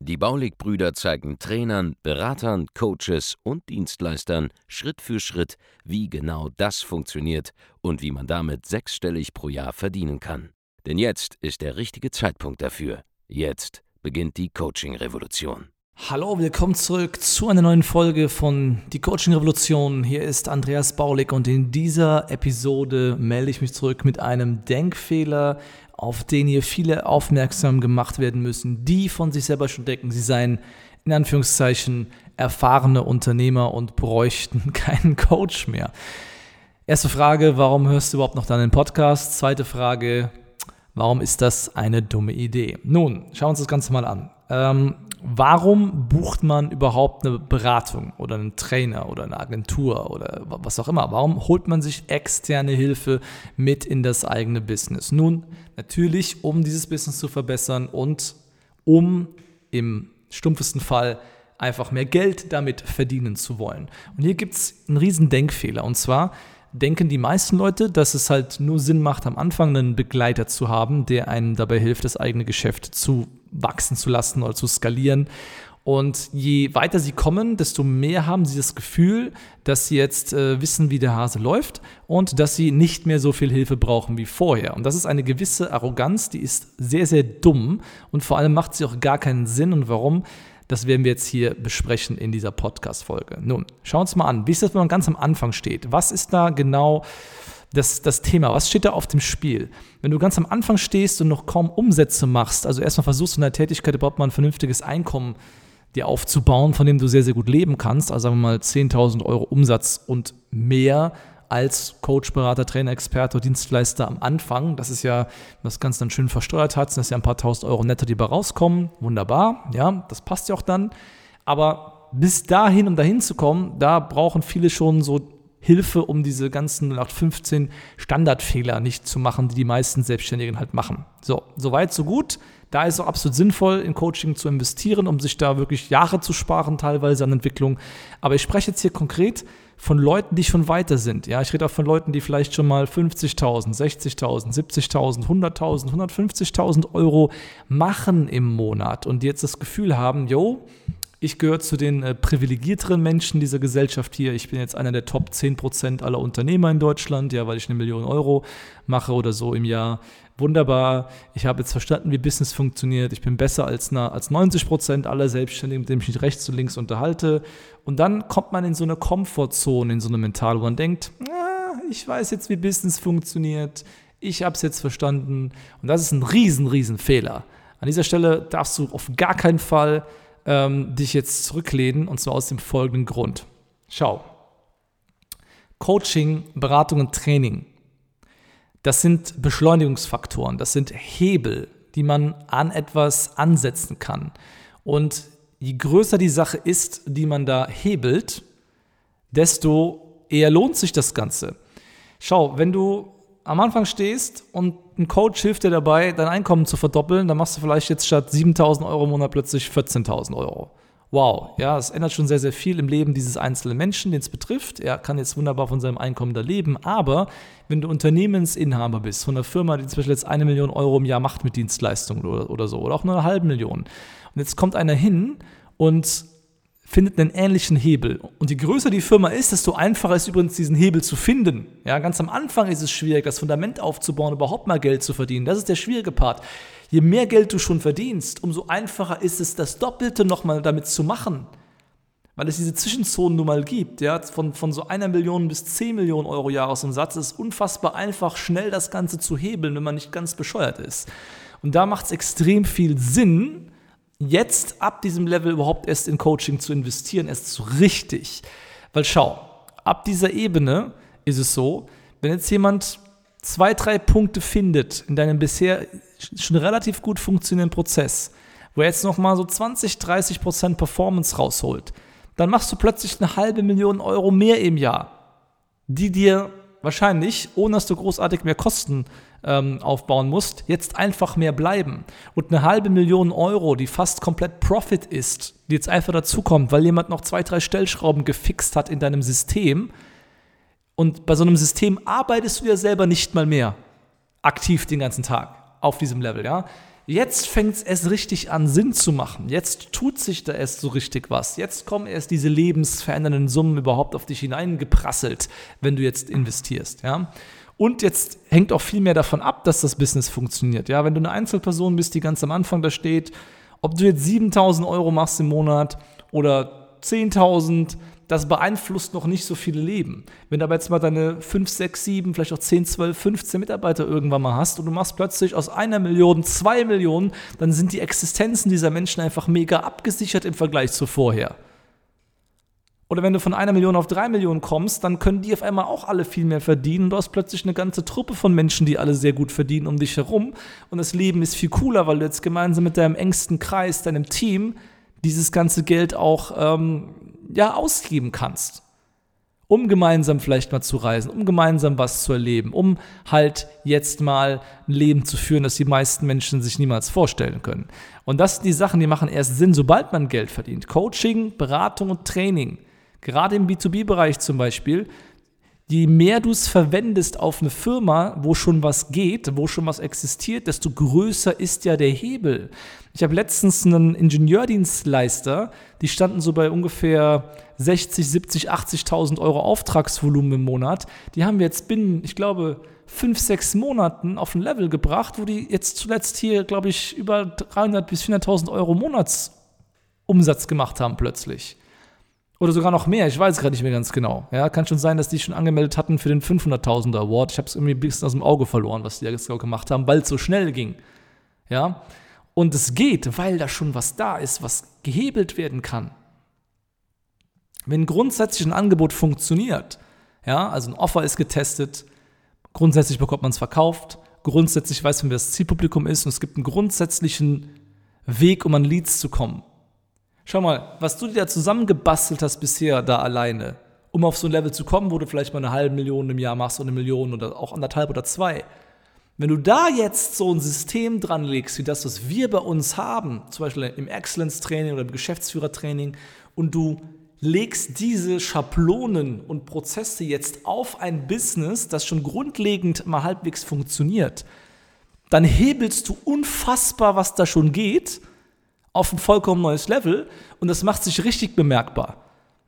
Die Baulig-Brüder zeigen Trainern, Beratern, Coaches und Dienstleistern Schritt für Schritt, wie genau das funktioniert und wie man damit sechsstellig pro Jahr verdienen kann. Denn jetzt ist der richtige Zeitpunkt dafür. Jetzt beginnt die Coaching-Revolution. Hallo, willkommen zurück zu einer neuen Folge von Die Coaching Revolution. Hier ist Andreas Baulig und in dieser Episode melde ich mich zurück mit einem Denkfehler, auf den hier viele aufmerksam gemacht werden müssen, die von sich selber schon denken, sie seien in Anführungszeichen erfahrene Unternehmer und bräuchten keinen Coach mehr. Erste Frage, warum hörst du überhaupt noch deinen Podcast? Zweite Frage, warum ist das eine dumme Idee? Nun, schauen wir uns das Ganze mal an. Ähm, warum bucht man überhaupt eine Beratung oder einen Trainer oder eine Agentur oder was auch immer? Warum holt man sich externe Hilfe mit in das eigene Business? Nun, natürlich, um dieses Business zu verbessern und um im stumpfesten Fall einfach mehr Geld damit verdienen zu wollen. Und hier gibt es einen riesen Denkfehler und zwar, denken die meisten Leute, dass es halt nur Sinn macht, am Anfang einen Begleiter zu haben, der einem dabei hilft, das eigene Geschäft zu wachsen zu lassen oder zu skalieren. Und je weiter sie kommen, desto mehr haben sie das Gefühl, dass sie jetzt äh, wissen, wie der Hase läuft und dass sie nicht mehr so viel Hilfe brauchen wie vorher. Und das ist eine gewisse Arroganz, die ist sehr, sehr dumm und vor allem macht sie auch gar keinen Sinn. Und warum? Das werden wir jetzt hier besprechen in dieser Podcast-Folge. Nun, schauen wir uns mal an, wie ist das, wenn man ganz am Anfang steht? Was ist da genau das, das Thema? Was steht da auf dem Spiel? Wenn du ganz am Anfang stehst und noch kaum Umsätze machst, also erstmal versuchst in der Tätigkeit überhaupt mal ein vernünftiges Einkommen dir aufzubauen, von dem du sehr, sehr gut leben kannst, also sagen wir mal 10.000 Euro Umsatz und mehr als Coach, Berater, Trainer, Experte, Dienstleister am Anfang. Das ist ja, das Ganze dann schön versteuert hat, sind das ja ein paar tausend Euro netto, die bei rauskommen. Wunderbar, ja, das passt ja auch dann. Aber bis dahin, um dahin zu kommen, da brauchen viele schon so Hilfe, um diese ganzen 0815 Standardfehler nicht zu machen, die die meisten Selbstständigen halt machen. So, soweit, so gut. Da ist es auch absolut sinnvoll, in Coaching zu investieren, um sich da wirklich Jahre zu sparen, teilweise an Entwicklung. Aber ich spreche jetzt hier konkret von Leuten, die schon weiter sind. Ja, ich rede auch von Leuten, die vielleicht schon mal 50.000, 60.000, 70.000, 100.000, 150.000 Euro machen im Monat und die jetzt das Gefühl haben, yo, ich gehöre zu den äh, privilegierteren Menschen dieser Gesellschaft hier. Ich bin jetzt einer der Top 10% aller Unternehmer in Deutschland, ja, weil ich eine Million Euro mache oder so im Jahr. Wunderbar. Ich habe jetzt verstanden, wie Business funktioniert. Ich bin besser als, na, als 90% aller Selbstständigen, mit denen ich mich rechts und links unterhalte. Und dann kommt man in so eine Komfortzone, in so eine Mental, wo man denkt, ah, ich weiß jetzt, wie Business funktioniert. Ich habe es jetzt verstanden. Und das ist ein riesen, riesen Fehler. An dieser Stelle darfst du auf gar keinen Fall ähm, dich jetzt zurücklehnen und zwar aus dem folgenden Grund. Schau, Coaching, Beratung und Training, das sind Beschleunigungsfaktoren, das sind Hebel, die man an etwas ansetzen kann. Und je größer die Sache ist, die man da hebelt, desto eher lohnt sich das Ganze. Schau, wenn du am Anfang stehst und ein Coach hilft dir dabei, dein Einkommen zu verdoppeln, dann machst du vielleicht jetzt statt 7000 Euro im Monat plötzlich 14.000 Euro. Wow, ja, es ändert schon sehr, sehr viel im Leben dieses einzelnen Menschen, den es betrifft. Er kann jetzt wunderbar von seinem Einkommen da leben, aber wenn du Unternehmensinhaber bist von einer Firma, die zum Beispiel jetzt eine Million Euro im Jahr macht mit Dienstleistungen oder, oder so, oder auch nur eine halbe Million, und jetzt kommt einer hin und findet einen ähnlichen Hebel. Und je größer die Firma ist, desto einfacher ist übrigens diesen Hebel zu finden. Ja, ganz am Anfang ist es schwierig, das Fundament aufzubauen, überhaupt mal Geld zu verdienen. Das ist der schwierige Part. Je mehr Geld du schon verdienst, umso einfacher ist es, das Doppelte nochmal damit zu machen. Weil es diese Zwischenzonen nun mal gibt, ja, von, von so einer Million bis zehn Millionen Euro Jahresumsatz ist unfassbar einfach, schnell das Ganze zu hebeln, wenn man nicht ganz bescheuert ist. Und da macht es extrem viel Sinn, jetzt ab diesem Level überhaupt erst in Coaching zu investieren, erst so richtig. Weil schau, ab dieser Ebene ist es so, wenn jetzt jemand zwei, drei Punkte findet in deinem bisher schon relativ gut funktionierenden Prozess, wo er jetzt nochmal so 20, 30 Prozent Performance rausholt, dann machst du plötzlich eine halbe Million Euro mehr im Jahr, die dir wahrscheinlich, ohne dass du großartig mehr Kosten ähm, aufbauen musst, jetzt einfach mehr bleiben. Und eine halbe Million Euro, die fast komplett Profit ist, die jetzt einfach dazukommt, weil jemand noch zwei, drei Stellschrauben gefixt hat in deinem System. Und bei so einem System arbeitest du ja selber nicht mal mehr aktiv den ganzen Tag auf diesem Level, ja. Jetzt fängt es erst richtig an, Sinn zu machen. Jetzt tut sich da erst so richtig was. Jetzt kommen erst diese lebensverändernden Summen überhaupt auf dich hineingeprasselt, wenn du jetzt investierst. Ja? Und jetzt hängt auch viel mehr davon ab, dass das Business funktioniert. Ja? Wenn du eine Einzelperson bist, die ganz am Anfang da steht, ob du jetzt 7000 Euro machst im Monat oder 10.000, das beeinflusst noch nicht so viele Leben. Wenn du aber jetzt mal deine 5, 6, 7, vielleicht auch 10, 12, 15 Mitarbeiter irgendwann mal hast und du machst plötzlich aus einer Million zwei Millionen, dann sind die Existenzen dieser Menschen einfach mega abgesichert im Vergleich zu vorher. Oder wenn du von einer Million auf drei Millionen kommst, dann können die auf einmal auch alle viel mehr verdienen. Du hast plötzlich eine ganze Truppe von Menschen, die alle sehr gut verdienen um dich herum. Und das Leben ist viel cooler, weil du jetzt gemeinsam mit deinem engsten Kreis, deinem Team, dieses ganze Geld auch ähm, ja, ausgeben kannst. Um gemeinsam vielleicht mal zu reisen, um gemeinsam was zu erleben, um halt jetzt mal ein Leben zu führen, das die meisten Menschen sich niemals vorstellen können. Und das sind die Sachen, die machen erst Sinn, sobald man Geld verdient. Coaching, Beratung und Training. Gerade im B2B-Bereich zum Beispiel je mehr du es verwendest auf eine Firma, wo schon was geht, wo schon was existiert, desto größer ist ja der Hebel. Ich habe letztens einen Ingenieurdienstleister, die standen so bei ungefähr 60, 70, 80.000 Euro Auftragsvolumen im Monat. Die haben wir jetzt binnen, ich glaube, fünf, sechs Monaten auf ein Level gebracht, wo die jetzt zuletzt hier, glaube ich, über 300 bis 400.000 Euro Monatsumsatz gemacht haben plötzlich. Oder sogar noch mehr, ich weiß gerade nicht mehr ganz genau. Ja, kann schon sein, dass die schon angemeldet hatten für den 500.000er Award. Ich habe es irgendwie ein bisschen aus dem Auge verloren, was die da jetzt gemacht haben, weil es so schnell ging. Ja, und es geht, weil da schon was da ist, was gehebelt werden kann. Wenn grundsätzlich ein Angebot funktioniert, ja, also ein Offer ist getestet, grundsätzlich bekommt man es verkauft, grundsätzlich weiß man, wer das Zielpublikum ist und es gibt einen grundsätzlichen Weg, um an Leads zu kommen. Schau mal, was du dir da zusammengebastelt hast bisher da alleine, um auf so ein Level zu kommen, wo du vielleicht mal eine halbe Million im Jahr machst oder eine Million oder auch anderthalb oder zwei. Wenn du da jetzt so ein System dran legst, wie das, was wir bei uns haben, zum Beispiel im Excellence-Training oder im Geschäftsführertraining, und du legst diese Schablonen und Prozesse jetzt auf ein Business, das schon grundlegend mal halbwegs funktioniert, dann hebelst du unfassbar, was da schon geht auf ein vollkommen neues Level und das macht sich richtig bemerkbar.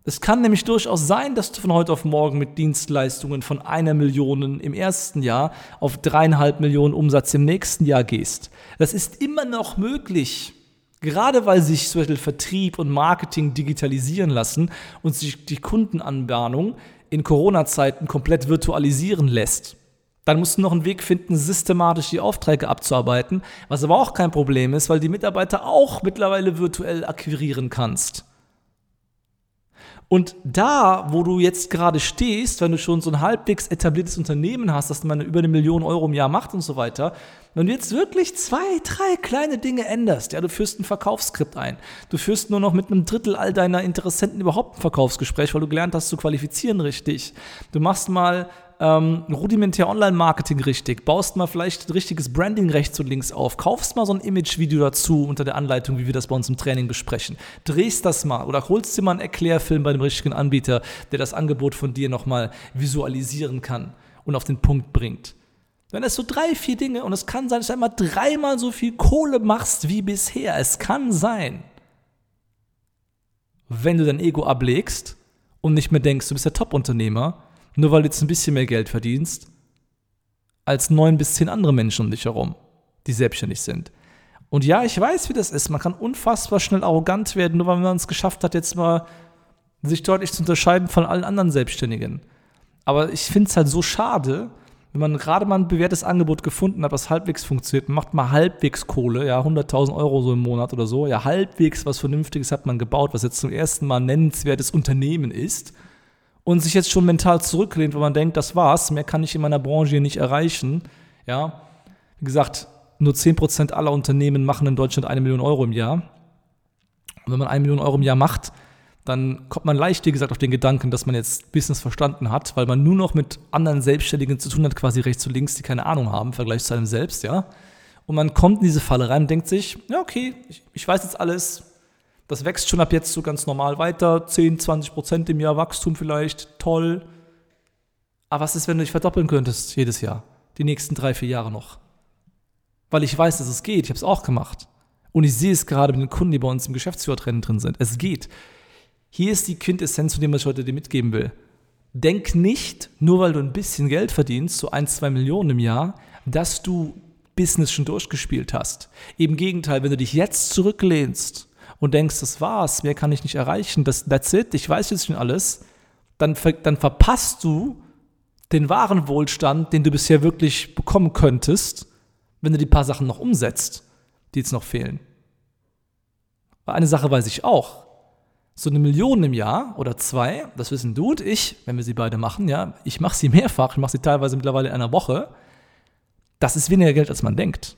Es kann nämlich durchaus sein, dass du von heute auf morgen mit Dienstleistungen von einer Million im ersten Jahr auf dreieinhalb Millionen Umsatz im nächsten Jahr gehst. Das ist immer noch möglich. Gerade weil sich zum Beispiel Vertrieb und Marketing digitalisieren lassen und sich die Kundenanbahnung in Corona-Zeiten komplett virtualisieren lässt. Dann musst du noch einen Weg finden, systematisch die Aufträge abzuarbeiten, was aber auch kein Problem ist, weil die Mitarbeiter auch mittlerweile virtuell akquirieren kannst. Und da, wo du jetzt gerade stehst, wenn du schon so ein halbwegs etabliertes Unternehmen hast, das man über eine Million Euro im Jahr macht und so weiter, wenn du jetzt wirklich zwei, drei kleine Dinge änderst, ja, du führst ein Verkaufsskript ein, du führst nur noch mit einem Drittel all deiner Interessenten überhaupt ein Verkaufsgespräch, weil du gelernt hast zu qualifizieren richtig. Du machst mal ähm, rudimentär Online-Marketing richtig, baust mal vielleicht ein richtiges Branding rechts und links auf, kaufst mal so ein Image-Video dazu unter der Anleitung, wie wir das bei uns im Training besprechen, drehst das mal oder holst dir mal einen Erklärfilm bei dem richtigen Anbieter, der das Angebot von dir nochmal visualisieren kann und auf den Punkt bringt. Wenn es so drei, vier Dinge und es kann sein, dass du einmal dreimal so viel Kohle machst wie bisher. Es kann sein, wenn du dein Ego ablegst und nicht mehr denkst, du bist der Top-Unternehmer, nur weil du jetzt ein bisschen mehr Geld verdienst, als neun bis zehn andere Menschen um dich herum, die selbstständig sind. Und ja, ich weiß, wie das ist. Man kann unfassbar schnell arrogant werden, nur weil man es geschafft hat, jetzt mal sich deutlich zu unterscheiden von allen anderen Selbstständigen. Aber ich finde es halt so schade, wenn man gerade mal ein bewährtes Angebot gefunden hat, was halbwegs funktioniert, man macht mal halbwegs Kohle, ja, 100.000 Euro so im Monat oder so, ja, halbwegs was Vernünftiges hat man gebaut, was jetzt zum ersten Mal ein nennenswertes Unternehmen ist und sich jetzt schon mental zurücklehnt, weil man denkt, das war's, mehr kann ich in meiner Branche hier nicht erreichen. Ja, wie gesagt, nur 10% aller Unternehmen machen in Deutschland eine Million Euro im Jahr. Und wenn man eine Million Euro im Jahr macht, dann kommt man leicht, wie gesagt, auf den Gedanken, dass man jetzt Business verstanden hat, weil man nur noch mit anderen Selbstständigen zu tun hat, quasi rechts und links, die keine Ahnung haben im Vergleich zu einem selbst, ja. Und man kommt in diese Falle rein und denkt sich, ja, okay, ich, ich weiß jetzt alles, das wächst schon ab jetzt so ganz normal weiter, 10, 20 Prozent im Jahr Wachstum vielleicht, toll. Aber was ist, wenn du dich verdoppeln könntest jedes Jahr, die nächsten drei, vier Jahre noch? Weil ich weiß, dass es geht, ich habe es auch gemacht. Und ich sehe es gerade mit den Kunden, die bei uns im Geschäftsführertraining drin sind. Es geht. Hier ist die Quintessenz von dem, was ich heute dir mitgeben will. Denk nicht, nur weil du ein bisschen Geld verdienst, so ein, zwei Millionen im Jahr, dass du Business schon durchgespielt hast. Im Gegenteil, wenn du dich jetzt zurücklehnst und denkst, das war's, mehr kann ich nicht erreichen, das, that's it, ich weiß jetzt schon alles, dann, dann verpasst du den wahren Wohlstand, den du bisher wirklich bekommen könntest, wenn du die paar Sachen noch umsetzt, die jetzt noch fehlen. Weil eine Sache weiß ich auch. So eine Million im Jahr oder zwei, das wissen du und ich, wenn wir sie beide machen, ja, ich mache sie mehrfach, ich mache sie teilweise mittlerweile in einer Woche, das ist weniger Geld, als man denkt.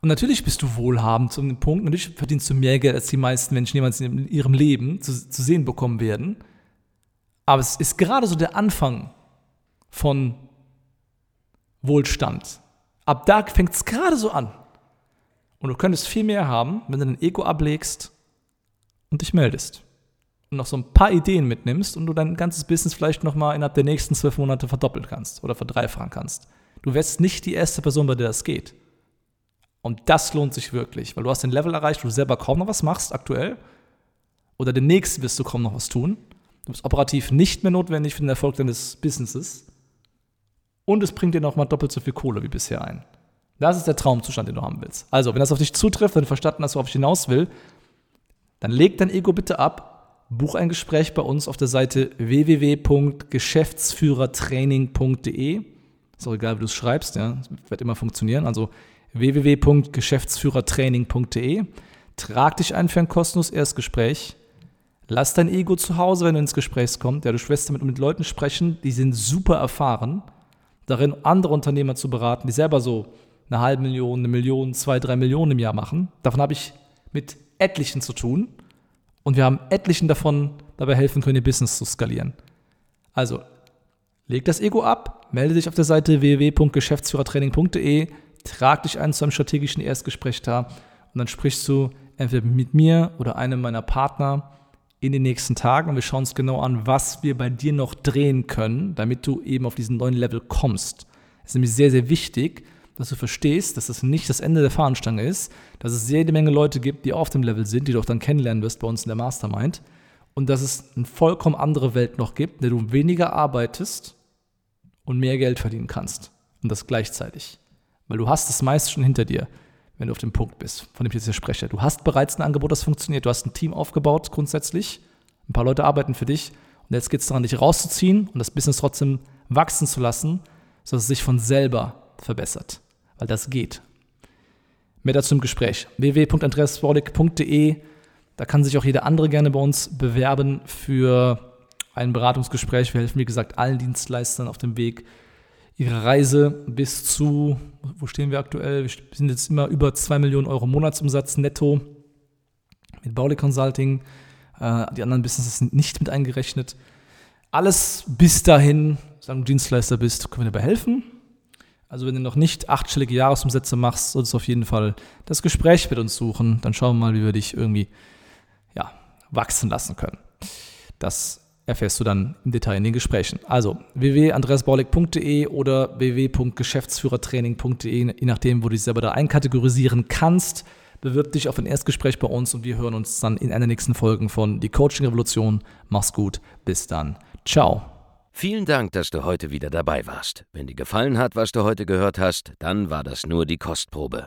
Und natürlich bist du wohlhabend zu einem Punkt, natürlich verdienst du mehr Geld, als die meisten Menschen jemals in ihrem Leben zu, zu sehen bekommen werden. Aber es ist gerade so der Anfang von Wohlstand. Ab da fängt es gerade so an. Und du könntest viel mehr haben, wenn du dein Ego ablegst und dich meldest. Und noch so ein paar Ideen mitnimmst und du dein ganzes Business vielleicht nochmal innerhalb der nächsten zwölf Monate verdoppeln kannst oder verdreifachen kannst. Du wärst nicht die erste Person, bei der das geht. Und das lohnt sich wirklich, weil du hast den Level erreicht, wo du selber kaum noch was machst aktuell. Oder demnächst wirst du kaum noch was tun. Du bist operativ nicht mehr notwendig für den Erfolg deines Businesses. Und es bringt dir nochmal doppelt so viel Kohle wie bisher ein. Das ist der Traumzustand, den du haben willst. Also, wenn das auf dich zutrifft, wenn du verstanden hast, worauf ich hinaus will, dann leg dein Ego bitte ab, buch ein Gespräch bei uns auf der Seite www.geschäftsführertraining.de. Ist auch egal, wie du es schreibst, ja, das wird immer funktionieren. Also www.geschäftsführertraining.de. Trag dich ein für ein kostenloses Erstgespräch. Lass dein Ego zu Hause, wenn du ins Gespräch kommst. Ja, du wirst damit mit Leuten sprechen, die sind super erfahren, darin andere Unternehmer zu beraten, die selber so eine halbe Million, eine Million, zwei, drei Millionen im Jahr machen. Davon habe ich mit etlichen zu tun. Und wir haben etlichen davon dabei helfen können, ihr Business zu skalieren. Also, leg das Ego ab, melde dich auf der Seite www.geschäftsführertraining.de trag dich ein zu einem strategischen Erstgespräch da und dann sprichst du entweder mit mir oder einem meiner Partner in den nächsten Tagen und wir schauen uns genau an, was wir bei dir noch drehen können, damit du eben auf diesen neuen Level kommst. Es ist nämlich sehr, sehr wichtig, dass du verstehst, dass das nicht das Ende der Fahnenstange ist, dass es jede Menge Leute gibt, die auf dem Level sind, die du auch dann kennenlernen wirst bei uns in der Mastermind und dass es eine vollkommen andere Welt noch gibt, in der du weniger arbeitest und mehr Geld verdienen kannst und das gleichzeitig. Weil du hast das meiste schon hinter dir, wenn du auf dem Punkt bist, von dem ich jetzt hier spreche. Du hast bereits ein Angebot, das funktioniert. Du hast ein Team aufgebaut grundsätzlich. Ein paar Leute arbeiten für dich. Und jetzt geht es daran, dich rauszuziehen und das Business trotzdem wachsen zu lassen, sodass es sich von selber verbessert. Weil das geht. Mehr dazu im Gespräch. www.andreasborlik.de Da kann sich auch jeder andere gerne bei uns bewerben für ein Beratungsgespräch. Wir helfen, wie gesagt, allen Dienstleistern auf dem Weg, ihre Reise bis zu, wo stehen wir aktuell? Wir sind jetzt immer über 2 Millionen Euro Monatsumsatz netto mit Bauli Consulting. Äh, die anderen Businesses sind nicht mit eingerechnet. Alles bis dahin, sagen du Dienstleister bist, können wir dir dabei helfen. Also wenn du noch nicht achtstellige Jahresumsätze machst, solltest du auf jeden Fall das Gespräch mit uns suchen. Dann schauen wir mal, wie wir dich irgendwie ja, wachsen lassen können. Das erfährst du dann im Detail in den Gesprächen. Also www.andreasbaulig.de oder www.geschäftsführertraining.de, je nachdem, wo du dich selber da einkategorisieren kannst. Bewirb dich auf ein Erstgespräch bei uns und wir hören uns dann in einer nächsten Folge von Die Coaching Revolution. Mach's gut, bis dann. Ciao. Vielen Dank, dass du heute wieder dabei warst. Wenn dir gefallen hat, was du heute gehört hast, dann war das nur die Kostprobe.